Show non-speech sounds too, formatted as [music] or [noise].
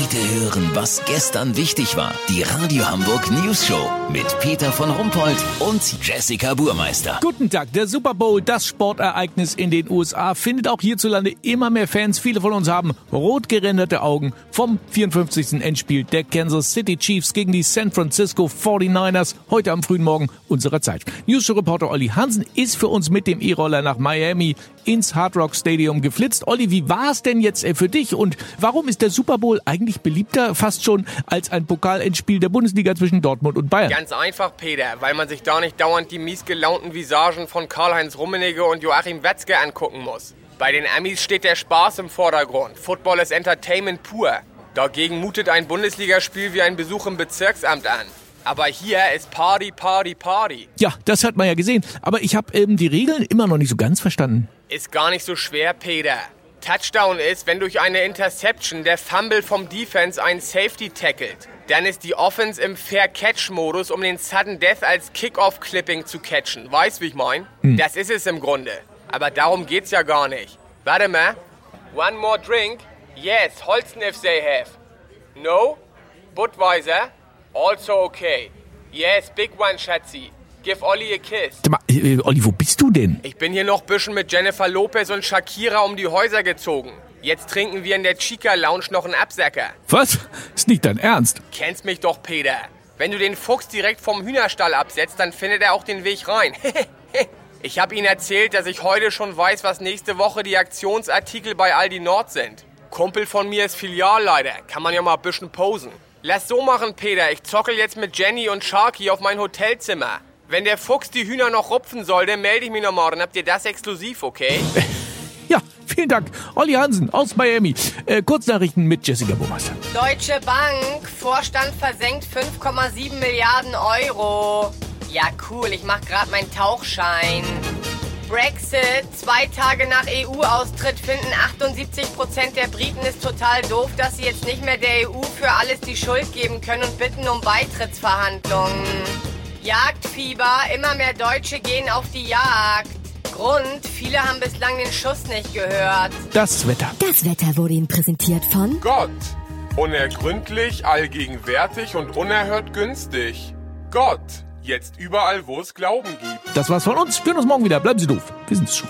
Heute hören, was gestern wichtig war. Die Radio Hamburg News Show mit Peter von Rumpold und Jessica Burmeister. Guten Tag. Der Super Bowl, das Sportereignis in den USA, findet auch hierzulande immer mehr Fans. Viele von uns haben rot gerenderte Augen vom 54. Endspiel der Kansas City Chiefs gegen die San Francisco 49ers heute am frühen Morgen unserer Zeit. News Show Reporter Olli Hansen ist für uns mit dem E-Roller nach Miami ins Hard Rock Stadium geflitzt. Olli, wie war es denn jetzt äh, für dich und warum ist der Super Bowl eigentlich beliebter fast schon als ein Pokalendspiel der Bundesliga zwischen Dortmund und Bayern? Ganz einfach, Peter, weil man sich da nicht dauernd die miesgelaunten Visagen von Karl-Heinz Rummenigge und Joachim Wetzke angucken muss. Bei den Amis steht der Spaß im Vordergrund. Football ist Entertainment pur. Dagegen mutet ein Bundesligaspiel wie ein Besuch im Bezirksamt an. Aber hier ist Party, Party, Party. Ja, das hat man ja gesehen. Aber ich habe ähm, die Regeln immer noch nicht so ganz verstanden. Ist gar nicht so schwer, Peter. Touchdown ist, wenn durch eine Interception der Fumble vom Defense einen Safety tackelt. Dann ist die Offense im Fair-Catch-Modus, um den Sudden Death als Kickoff-Clipping zu catchen. Weißt, wie ich mein? Das ist es im Grunde. Aber darum geht's ja gar nicht. Warte mal. One more drink? Yes, Holsten if they have. No? Budweiser? Also okay. Yes, big one, Schatzi. Give Olli a kiss. Mal, äh, Olli, wo bist du denn? Ich bin hier noch bisschen mit Jennifer Lopez und Shakira um die Häuser gezogen. Jetzt trinken wir in der Chica Lounge noch einen Absacker. Was? Ist nicht dein Ernst? Kennst mich doch, Peter. Wenn du den Fuchs direkt vom Hühnerstall absetzt, dann findet er auch den Weg rein. [laughs] ich habe Ihnen erzählt, dass ich heute schon weiß, was nächste Woche die Aktionsartikel bei Aldi Nord sind. Kumpel von mir ist Filialleiter. Kann man ja mal ein bisschen posen. Lass so machen, Peter. Ich zockel jetzt mit Jenny und Sharky auf mein Hotelzimmer. Wenn der Fuchs die Hühner noch rupfen soll, dann melde ich mich nochmal. Dann habt ihr das exklusiv, okay? [laughs] Ja, vielen Dank. Olli Hansen aus Miami. Äh, Kurznachrichten mit Jessica Burmeister. Deutsche Bank, Vorstand versenkt 5,7 Milliarden Euro. Ja, cool, ich mach grad meinen Tauchschein. Brexit, zwei Tage nach EU-Austritt finden 78 Prozent der Briten es total doof, dass sie jetzt nicht mehr der EU für alles die Schuld geben können und bitten um Beitrittsverhandlungen. Jagdfieber, immer mehr Deutsche gehen auf die Jagd. Grund, viele haben bislang den Schuss nicht gehört. Das Wetter. Das Wetter wurde Ihnen präsentiert von Gott. Unergründlich, allgegenwärtig und unerhört günstig. Gott. Jetzt überall, wo es Glauben gibt. Das war's von uns. Wir hören uns morgen wieder. Bleiben Sie doof. Wir sind's schon.